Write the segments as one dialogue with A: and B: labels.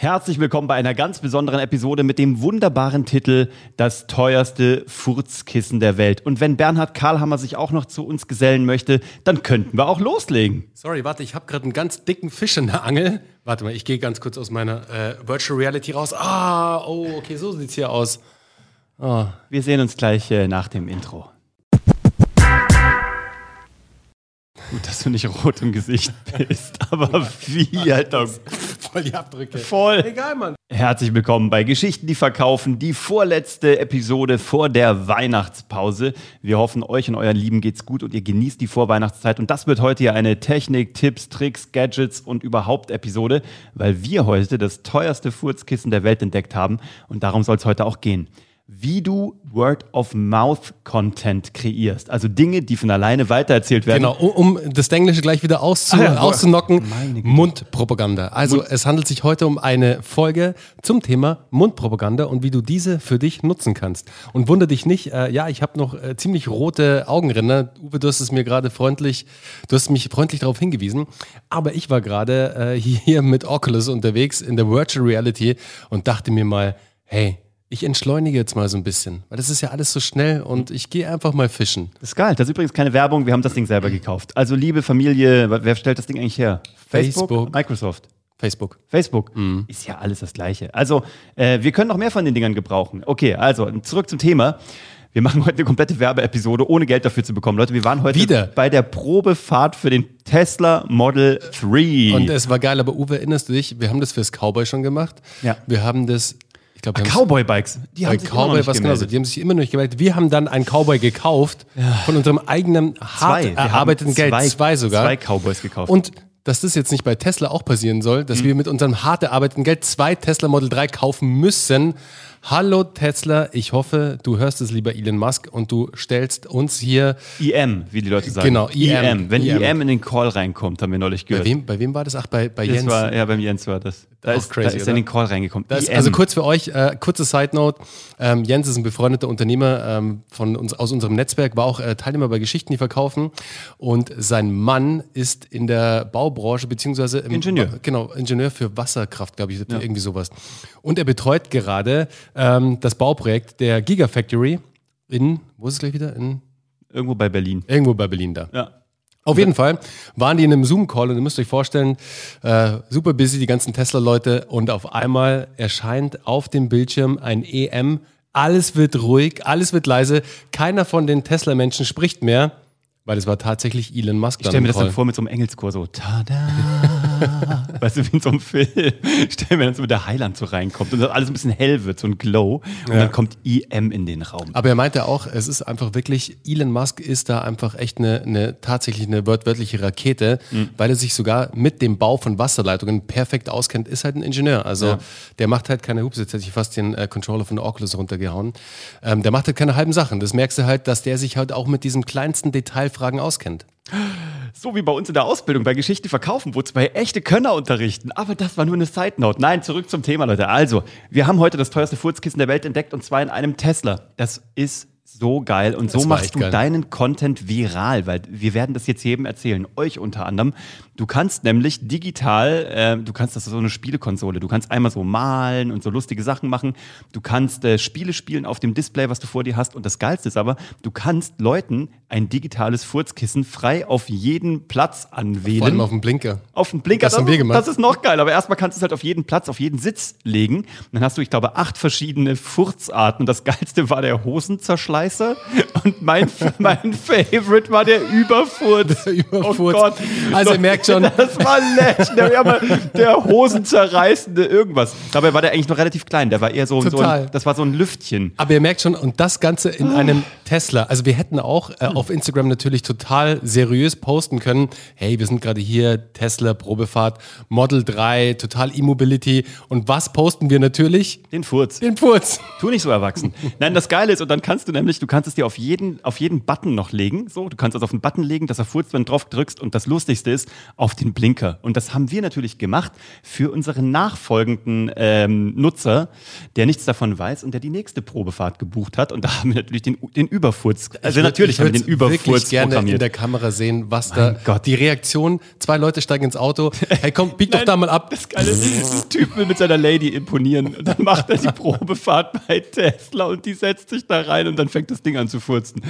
A: Herzlich willkommen bei einer ganz besonderen Episode mit dem wunderbaren Titel Das teuerste Furzkissen der Welt. Und wenn Bernhard Karlhammer sich auch noch zu uns gesellen möchte, dann könnten wir auch loslegen.
B: Sorry, warte, ich habe gerade einen ganz dicken Fisch in der Angel. Warte mal, ich gehe ganz kurz aus meiner äh, Virtual Reality raus. Ah, oh, okay, so sieht's hier aus.
A: Oh. Wir sehen uns gleich äh, nach dem Intro. Gut, dass du nicht rot im Gesicht bist, aber wie, Alter.
B: Voll die Abdrücke.
A: Voll.
B: Egal, Mann.
A: Herzlich willkommen bei Geschichten, die verkaufen, die vorletzte Episode vor der Weihnachtspause. Wir hoffen, euch und euren Lieben geht's gut und ihr genießt die Vorweihnachtszeit. Und das wird heute ja eine Technik, Tipps, Tricks, Gadgets und überhaupt Episode, weil wir heute das teuerste Furzkissen der Welt entdeckt haben und darum soll es heute auch gehen wie du Word-of-Mouth-Content kreierst. Also Dinge, die von alleine weitererzählt werden.
B: Genau, um, um das Englische gleich wieder auszu ah, ja, auszunocken. Mundpropaganda. Also es handelt sich heute um eine Folge zum Thema Mundpropaganda und wie du diese für dich nutzen kannst. Und wundere dich nicht, äh, ja, ich habe noch äh, ziemlich rote Augenränder. Uwe, du hast es mir gerade freundlich, du hast mich freundlich darauf hingewiesen. Aber ich war gerade äh, hier mit Oculus unterwegs in der Virtual Reality und dachte mir mal, hey, ich entschleunige jetzt mal so ein bisschen, weil das ist ja alles so schnell und ich gehe einfach mal fischen.
A: Das ist geil. Das ist übrigens keine Werbung, wir haben das Ding selber gekauft. Also liebe Familie, wer stellt das Ding eigentlich her?
B: Facebook, Facebook.
A: Microsoft.
B: Facebook.
A: Facebook. Mhm. Ist ja alles das Gleiche. Also, äh, wir können noch mehr von den Dingern gebrauchen. Okay, also zurück zum Thema. Wir machen heute eine komplette Werbeepisode, ohne Geld dafür zu bekommen. Leute, wir waren heute
B: Wieder.
A: bei der Probefahrt für den Tesla Model 3.
B: Und es war geil, aber Uwe, erinnerst du dich, wir haben das fürs Cowboy schon gemacht.
A: Ja.
B: Wir haben das
A: ich glaube, ah, Cowboy-Bikes.
B: Die haben sich Cowboy, was genauso. Die haben sich immer noch nicht gemeldet. Wir haben dann einen Cowboy gekauft von unserem eigenen hart zwei. erarbeiteten Geld.
A: Zwei, zwei sogar. Zwei Cowboys gekauft.
B: Und dass das jetzt nicht bei Tesla auch passieren soll, dass mhm. wir mit unserem hart erarbeiteten Geld zwei Tesla Model 3 kaufen müssen, Hallo Tesla, ich hoffe, du hörst es, lieber Elon Musk, und du stellst uns hier.
A: IM, wie die Leute sagen.
B: Genau,
A: IM. IM. Wenn IM. IM in den Call reinkommt, haben wir neulich gehört.
B: Bei wem, bei wem war das? Ach, bei, bei Jens.
A: War, ja, beim Jens war das.
B: Da ist, crazy,
A: da ist er in den Call reingekommen.
B: Ist, also kurz für euch, äh, kurze Side Note. Ähm, Jens ist ein befreundeter Unternehmer ähm, von uns, aus unserem Netzwerk, war auch äh, Teilnehmer bei Geschichten, die verkaufen. Und sein Mann ist in der Baubranche, beziehungsweise im,
A: Ingenieur.
B: Genau, Ingenieur für Wasserkraft, glaube ich, ja. irgendwie sowas. Und er betreut gerade ähm, das Bauprojekt der Gigafactory in, wo ist es gleich wieder? In
A: Irgendwo bei Berlin.
B: Irgendwo bei Berlin da.
A: Ja.
B: Auf jeden Fall waren die in einem Zoom-Call und ihr müsst euch vorstellen, äh, super busy, die ganzen Tesla-Leute und auf einmal erscheint auf dem Bildschirm ein EM. Alles wird ruhig, alles wird leise, keiner von den Tesla-Menschen spricht mehr. Weil es war tatsächlich Elon Musk.
A: Ich stelle mir das dann vor mit so einem Engelschor so, tada. weißt du, wie in so einem Film. Ich stelle mir dann so mit der Heiland so reinkommt und alles ein bisschen hell wird, so ein Glow. Und ja. dann kommt IM in den Raum.
B: Aber er meinte auch, es ist einfach wirklich, Elon Musk ist da einfach echt eine, eine tatsächlich eine wörtliche Rakete, mhm. weil er sich sogar mit dem Bau von Wasserleitungen perfekt auskennt, ist halt ein Ingenieur. Also ja. der macht halt keine Hups, jetzt hätte ich fast den äh, Controller von der Oculus runtergehauen. Ähm, der macht halt keine halben Sachen. Das merkst du halt, dass der sich halt auch mit diesem kleinsten Detail Fragen auskennt.
A: So wie bei uns in der Ausbildung bei Geschichte verkaufen, wo zwei echte Könner unterrichten. Aber das war nur eine Side Note. Nein, zurück zum Thema, Leute. Also, wir haben heute das teuerste Furzkissen der Welt entdeckt und zwar in einem Tesla. Das ist so geil und das so machst du geil. deinen Content viral, weil wir werden das jetzt jedem erzählen, euch unter anderem. Du kannst nämlich digital, äh, du kannst das so eine Spielekonsole, du kannst einmal so malen und so lustige Sachen machen. Du kannst äh, Spiele spielen auf dem Display, was du vor dir hast. Und das Geilste ist aber, du kannst Leuten ein digitales Furzkissen frei auf jeden Platz anwählen. Vor allem
B: auf den Blinker.
A: Auf den Blinker,
B: das, das,
A: ist, das ist noch geil. Aber erstmal kannst du es halt auf jeden Platz, auf jeden Sitz legen. Und dann hast du, ich glaube, acht verschiedene Furzarten. Und das Geilste war der Hosenzerschleißer. Und mein, mein Favorite war der Überfurz. Der
B: Überfurz. Oh Gott. Also ihr merkt schon.
A: Das war legendary, aber der hosenzerreißende irgendwas. Dabei war der eigentlich noch relativ klein. Der war eher so, so ein, das war so ein Lüftchen.
B: Aber ihr merkt schon, und das Ganze in einem Tesla. Also wir hätten auch äh, auf Instagram natürlich total seriös posten können. Hey, wir sind gerade hier, Tesla, Probefahrt, Model 3, total E-Mobility. Und was posten wir natürlich?
A: Den Furz.
B: Den Furz.
A: Tu nicht so erwachsen. Nein, das Geile ist, und dann kannst du nämlich nämlich, du kannst es dir auf jeden, auf jeden Button noch legen. So, du kannst es auf einen Button legen, dass er furzt, wenn du drauf drückst. Und das Lustigste ist, auf den Blinker. Und das haben wir natürlich gemacht für unseren nachfolgenden ähm, Nutzer, der nichts davon weiß und der die nächste Probefahrt gebucht hat. Und da haben wir natürlich den, den Überfurz. Also
B: Ich
A: natürlich
B: ich
A: haben wir den Überfurz
B: wirklich gerne in
A: programmiert.
B: der Kamera sehen, was da
A: Mein Gott.
B: die Reaktion. Zwei Leute steigen ins Auto. Hey, komm, bieg doch da mal ab.
A: Das Geile Typ will mit seiner Lady imponieren und dann macht er die Probefahrt bei Tesla und die setzt sich da rein und dann fängt das Ding an zu furzen.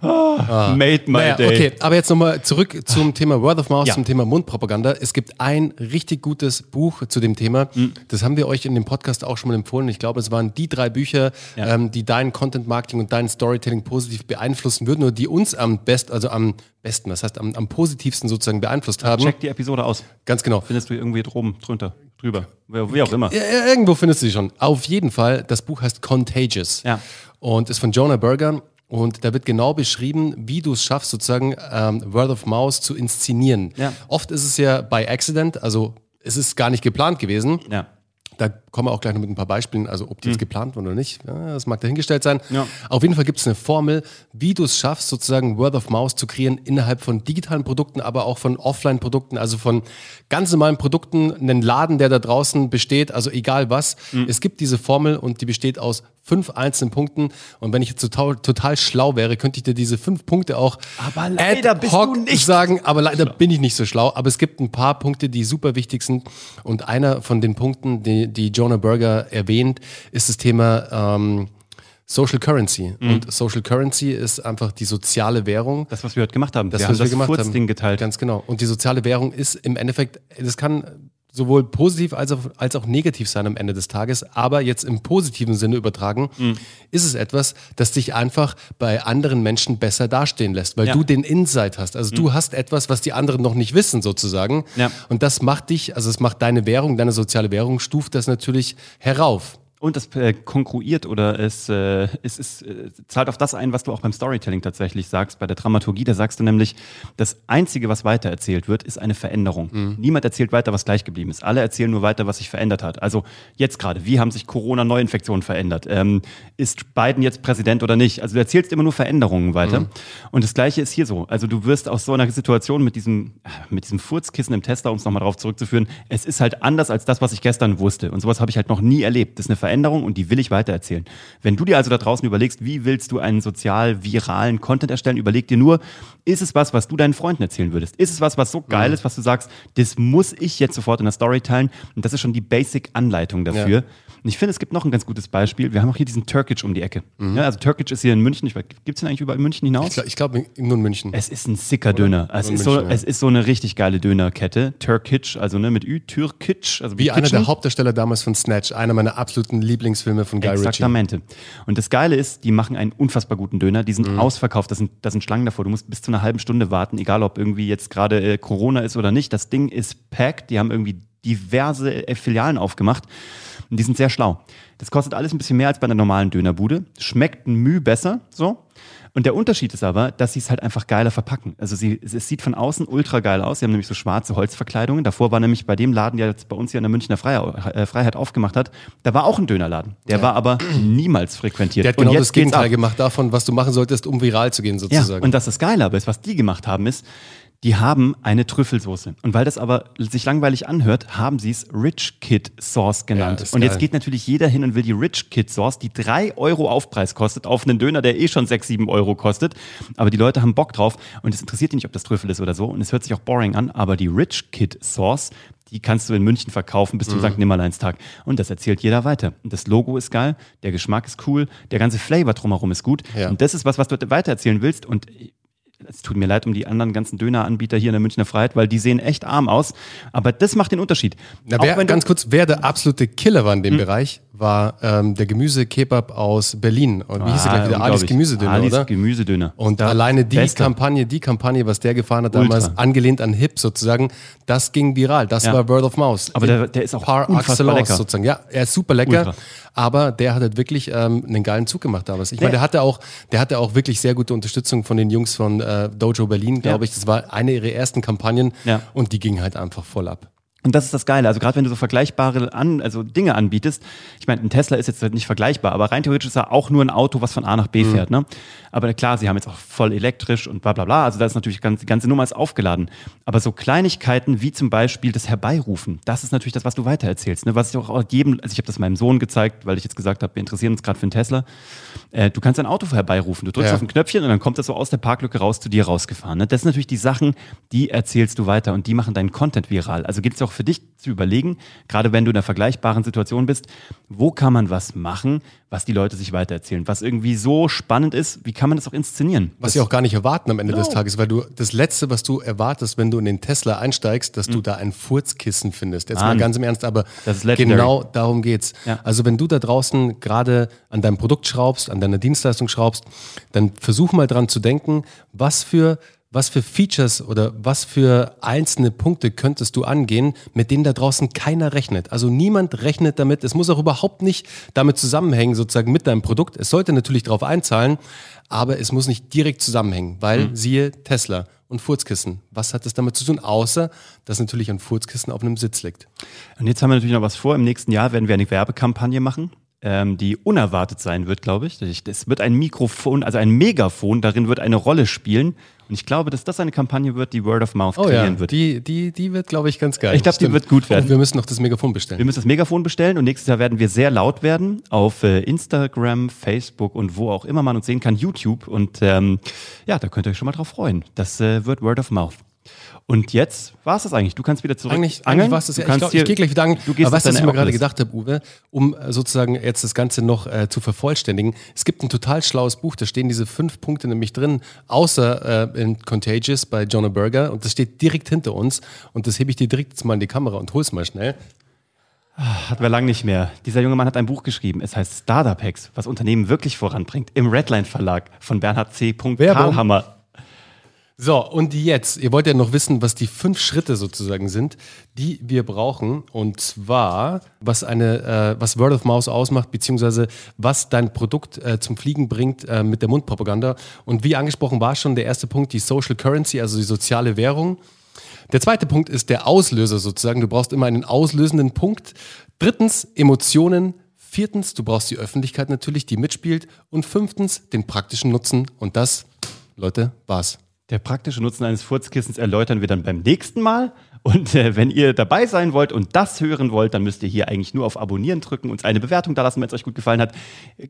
A: Ah, made my
B: Naja,
A: day.
B: okay, aber jetzt nochmal zurück zum Thema Word of Mouth,
A: Ja.
B: zum Thema Mundpropaganda. Es gibt ein richtig gutes Buch zu dem Thema.
A: Mhm.
B: Das haben wir euch in dem Podcast auch schon mal empfohlen. Ich glaube, es waren die drei Bücher,
A: Ja.
B: ähm, die dein Content Marketing und dein Storytelling positiv beeinflussen würden oder die uns am best, also am besten, das heißt am, am positivsten sozusagen beeinflusst haben.
A: Check die Episode aus.
B: Ganz genau.
A: Findest du irgendwie drum, drunter, drüber, wie auch immer.
B: Irgendwo findest du sie schon. Auf jeden Fall, das Buch heißt Contagious
A: Ja.
B: Und ist von Jonah Berger. Und da wird genau beschrieben, wie du es schaffst, sozusagen ähm, Word of Mouth zu inszenieren.
A: Ja.
B: Oft ist es ja by accident, also es ist gar nicht geplant gewesen.
A: Ja.
B: Da kommen wir auch gleich noch mit ein paar Beispielen, also ob die jetzt geplant wurden oder nicht, ja, das mag dahingestellt sein.
A: Mhm. Ja.
B: Auf jeden Fall gibt es eine Formel, wie du es schaffst, sozusagen Word of Mouth zu kreieren innerhalb von digitalen Produkten, aber auch von Offline-Produkten, also von ganz normalen Produkten, einen Laden, der da draußen besteht, also egal was.
A: Mhm.
B: Es gibt diese Formel und die besteht aus fünf einzelnen Punkten. Und wenn ich jetzt total, total schlau wäre, könnte ich dir diese fünf Punkte auch
A: Aber leider
B: ad
A: bist du
B: hoc
A: nicht
B: sagen, aber leider bin ich nicht so schlau. Aber es gibt ein paar Punkte, die super wichtig sind. Und einer von den Punkten, die, die Jonah Berger erwähnt, ist das Thema ähm, Social Currency.
A: Mhm.
B: Und Social Currency ist einfach die soziale Währung.
A: Das, was wir heute gemacht haben.
B: Das,
A: wir
B: was
A: haben
B: wir
A: das
B: gemacht
A: Furzding
B: haben.
A: geteilt.
B: Ganz genau. Und die soziale Währung ist im Endeffekt, das kann sowohl positiv als auch, als auch negativ sein am Ende des Tages. Aber jetzt im positiven Sinne übertragen,
A: Mhm.
B: ist es etwas, das dich einfach bei anderen Menschen besser dastehen lässt, weil
A: Ja. Mhm.
B: du den Insight hast. Also du hast etwas, was die anderen noch nicht wissen sozusagen.
A: Ja.
B: Und das macht dich, also es macht deine Währung, deine soziale Währung, stuft das natürlich herauf.
A: Und das äh, konkurriert oder es, äh, es, es äh, zahlt auf das ein, was du auch beim Storytelling tatsächlich sagst, bei der Dramaturgie. Da sagst du nämlich, das Einzige, was weitererzählt wird, ist eine Veränderung.
B: Mhm.
A: Niemand erzählt weiter, was gleich geblieben ist. Alle erzählen nur weiter, was sich verändert hat. Also jetzt gerade, wie haben sich Corona-Neuinfektionen verändert? Ähm, ist Biden jetzt Präsident oder nicht? Also du erzählst immer nur Veränderungen weiter.
B: Mhm.
A: Und das Gleiche ist hier so. Also du wirst aus so einer Situation mit diesem, mit diesem Furzkissen im Tesla, um es nochmal darauf zurückzuführen, es ist halt anders als das, was ich gestern wusste. Und sowas habe ich halt noch nie erlebt. Das ist eine Veränderung und die will ich weitererzählen. Wenn du dir also da draußen überlegst, wie willst du einen sozial viralen Content erstellen, überleg dir nur, ist es was, was du deinen Freunden erzählen würdest? Ist es was, was so geil ist, was du sagst, das muss ich jetzt sofort in der Story teilen? Und das ist schon die Basic-Anleitung dafür.
B: Ja.
A: Und ich finde, es gibt noch ein ganz gutes Beispiel. Wir haben auch hier diesen Turkic um die Ecke. Ja, also Turkic ist hier in München. Gibt es den eigentlich überall in München hinaus?
B: Ich glaube glaub, nur in München.
A: Es ist ein sicker Döner. Es ist, so,
B: München, ja.
A: es ist so eine richtig geile Dönerkette. Turkic, also ne, mit Ü, Türkic. Also
B: Wie einer
A: Kitchen.
B: der Hauptdarsteller damals von Snatch, einer meiner absoluten Lieblingsfilme von Guy Ritchie.
A: Exaktamente. Und das Geile ist, die machen einen unfassbar guten Döner. Die sind
B: Mhm.
A: ausverkauft. Da sind, da sind Schlangen davor. Du musst bis zu einer halben Stunde warten, egal ob irgendwie jetzt gerade äh, Corona ist oder nicht. Das Ding ist packed. Die haben irgendwie diverse äh, Filialen aufgemacht. Und die sind sehr schlau. Das kostet alles ein bisschen mehr als bei einer normalen Dönerbude. Schmeckt ein Mühe besser, so. Und der Unterschied ist aber, dass sie es halt einfach geiler verpacken. Also sie, es sieht von außen ultra geil aus. Sie haben nämlich so schwarze Holzverkleidungen. Davor war nämlich bei dem Laden, der jetzt bei uns hier in der Münchner Freiheit, äh, Freiheit aufgemacht hat, da war auch ein Dönerladen. Der war aber niemals frequentiert.
B: Der hat genau das Gegenteil gemacht davon, was du machen solltest, um viral zu gehen
A: Ja,
B: sozusagen.
A: und das das Geile aber ist, was die gemacht haben, ist, die haben eine Trüffelsoße. Und weil das aber sich langweilig anhört, haben sie es Rich Kid Sauce genannt.
B: Ja,
A: und jetzt
B: geil.
A: geht natürlich jeder hin und will die Rich Kid Sauce, die 3 Euro Aufpreis kostet, auf einen Döner, der eh schon 6, 7 Euro kostet. Aber die Leute haben Bock drauf und es interessiert die nicht, ob das Trüffel ist oder so. Und es hört sich auch boring an, aber die Rich Kid Sauce, die kannst du in München verkaufen bis zum St. Nimmerleinstag. Und das erzählt jeder weiter. Und das Logo ist geil, der Geschmack ist cool, der ganze Flavor drumherum ist gut.
B: Ja.
A: Und das ist was, was du weitererzählen willst. Und es tut mir leid um die anderen ganzen Döneranbieter hier in der Münchner Freiheit, weil die sehen echt arm aus. Aber das macht den Unterschied.
B: Na, wer, ganz kurz, wer der absolute Killer war in
A: Hm.
B: dem Bereich, war ähm, der Gemüsekebab aus Berlin. Und wie hieß
A: Ah,
B: gleich wieder? Alis. Gemüsedöner,
A: Alis
B: oder?
A: Gemüsedöner.
B: Und
A: Da-
B: alleine die
A: Beste.
B: Kampagne, die Kampagne, was der gefahren hat damals,
A: Ultra.
B: angelehnt an Hip sozusagen, das ging viral. Das
A: Ja.
B: war Word of Mouth.
A: Aber der- der ist auch
B: Par
A: unfassbar
B: excellence
A: lecker.
B: sozusagen. Ja, er ist super lecker.
A: Ultra.
B: Aber der hat halt wirklich ähm, einen geilen Zug gemacht damals. Ich meine,
A: Ja.
B: der hatte auch, der hatte auch wirklich sehr gute Unterstützung von den Jungs von äh, Dojo Berlin, glaube
A: Ja.
B: ich. Das war eine ihrer ersten Kampagnen
A: Ja.
B: und die ging halt einfach voll ab.
A: Und das ist das Geile. Also gerade wenn du so vergleichbare an, also Dinge anbietest, ich meine, ein Tesla ist jetzt nicht vergleichbar, aber rein theoretisch ist er auch nur ein Auto, was von A nach B mhm. fährt. Ne? Aber klar, sie haben jetzt auch voll elektrisch und bla bla bla. Also da ist natürlich ganz, die ganze Nummer ist aufgeladen. Aber so Kleinigkeiten wie zum Beispiel das Herbeirufen, das ist natürlich das, was du weitererzählst. Ne? Was ich auch jedem, also ich habe das meinem Sohn gezeigt, weil ich jetzt gesagt habe, wir interessieren uns gerade für einen Tesla. Äh, du kannst ein Auto herbeirufen. Du drückst ja. auf ein Knöpfchen und dann kommt das so aus der Parklücke raus zu dir rausgefahren. Ne? Das sind natürlich die Sachen, die erzählst du weiter und die machen deinen Content viral. Also gilt es auch für dich zu überlegen, gerade wenn du in einer vergleichbaren Situation bist, wo kann man was machen, was die Leute sich weitererzählen, was irgendwie so spannend ist, wie kann man das auch inszenieren?
B: Was sie auch gar nicht erwarten am Ende genau. des Tages, weil du das Letzte, was du erwartest, wenn du in den Tesla einsteigst, dass mhm. du da ein Furzkissen findest. Jetzt ah, mal ganz im Ernst, aber genau darum geht's. Ja. Also wenn du da draußen gerade an deinem Produkt schraubst, an deiner Dienstleistung schraubst, dann versuch mal dran zu denken, was für was für Features oder was für einzelne Punkte könntest du angehen, mit denen da draußen keiner rechnet? Also niemand rechnet damit. Es muss auch überhaupt nicht damit zusammenhängen, sozusagen mit deinem Produkt. Es sollte natürlich darauf einzahlen, aber es muss nicht direkt zusammenhängen, weil mhm. siehe Tesla und Furzkissen. Was hat das damit zu tun, außer dass natürlich ein Furzkissen auf einem Sitz liegt?
A: Und jetzt haben wir natürlich noch was vor. Im nächsten Jahr werden wir eine Werbekampagne machen ähm, die unerwartet sein wird, glaube ich. Es wird ein Mikrofon, also ein Megafon, darin wird eine Rolle spielen. Und ich glaube, dass das eine Kampagne wird, die Word of Mouth oh, kreieren ja. wird.
B: Die, die, die wird, glaube ich, ganz geil.
A: Ich glaube, die wird gut werden. Und
B: wir müssen noch das Megafon bestellen.
A: Wir müssen das Megafon bestellen und nächstes Jahr werden wir sehr laut werden auf äh, Instagram, Facebook und wo auch immer man uns sehen kann, YouTube. Und ähm, ja, da könnt ihr euch schon mal drauf freuen. Das äh, wird Word of Mouth. Und jetzt war es das eigentlich. Du kannst wieder zurück.
B: Eigentlich, eigentlich war es das. Ja. Ich, ich gehe gleich wieder angeln. Du gehst Aber was ich mir gerade gedacht habe, Uwe? Um äh, sozusagen jetzt das Ganze noch äh, zu vervollständigen. Es gibt ein total schlaues Buch, da stehen diese fünf Punkte nämlich drin, außer äh, in Contagious bei Jonah Berger. Und das steht direkt hinter uns. Und das hebe ich dir direkt jetzt mal in die Kamera und hol's mal schnell.
A: Ah, hatten wir lang nicht mehr. Dieser junge Mann hat ein Buch geschrieben. Es heißt Startup Hacks, was Unternehmen wirklich voranbringt. Im Redline Verlag von Bernhard C. Karlhammer.
B: So, und jetzt, ihr wollt ja noch wissen, was die fünf Schritte sozusagen sind, die wir brauchen. Und zwar, was eine, äh, was Word of Mouse ausmacht, beziehungsweise was dein Produkt äh, zum Fliegen bringt äh, mit der Mundpropaganda. Und wie angesprochen war schon der erste Punkt, die Social Currency, also die soziale Währung. Der zweite Punkt ist der Auslöser sozusagen. Du brauchst immer einen auslösenden Punkt. Drittens, Emotionen. Viertens, du brauchst die Öffentlichkeit natürlich, die mitspielt. Und fünftens, den praktischen Nutzen. Und das, Leute, war's.
A: Der praktische Nutzen eines Furzkissens erläutern wir dann beim nächsten Mal. Und äh, wenn ihr dabei sein wollt und das hören wollt, dann müsst ihr hier eigentlich nur auf Abonnieren drücken, uns eine Bewertung da lassen, wenn es euch gut gefallen hat.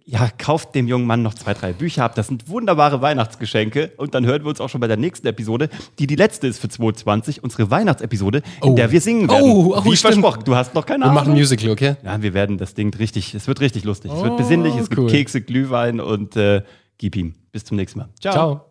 A: Ja, kauft dem jungen Mann noch zwei, drei Bücher ab. Das sind wunderbare Weihnachtsgeschenke. Und dann hören wir uns auch schon bei der nächsten Episode, die die letzte ist für 2020, unsere Weihnachtsepisode, in oh. der wir singen werden. Oh, oh Wie stimmt. versprochen. Du hast noch keine
B: Ahnung. Wir machen ein Musical, okay?
A: Ja, wir werden das Ding richtig, es wird richtig lustig. Oh, es wird besinnlich, es cool. gibt Kekse, Glühwein und äh, gib ihm. Bis zum nächsten Mal.
B: Ciao. Ciao.